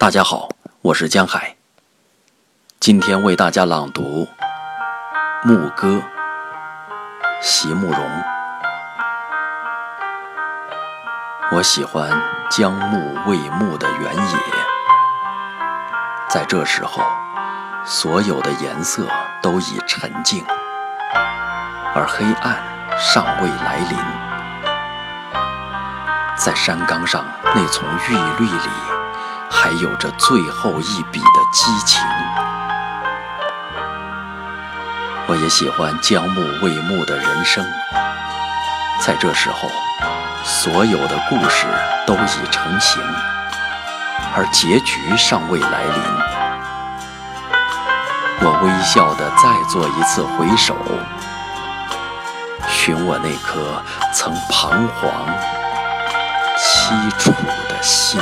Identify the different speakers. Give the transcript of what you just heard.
Speaker 1: 大家好，我是江海。今天为大家朗读《牧歌》，席慕容。我喜欢将暮未暮的原野，在这时候，所有的颜色都已沉静，而黑暗尚未来临。在山岗上那丛玉绿里，还有着最后一笔的激情。我也喜欢将暮未暮的人生，在这时候，所有的故事都已成型，而结局尚未来临。我微笑地再做一次回首，寻我那颗曾彷徨。凄楚的心。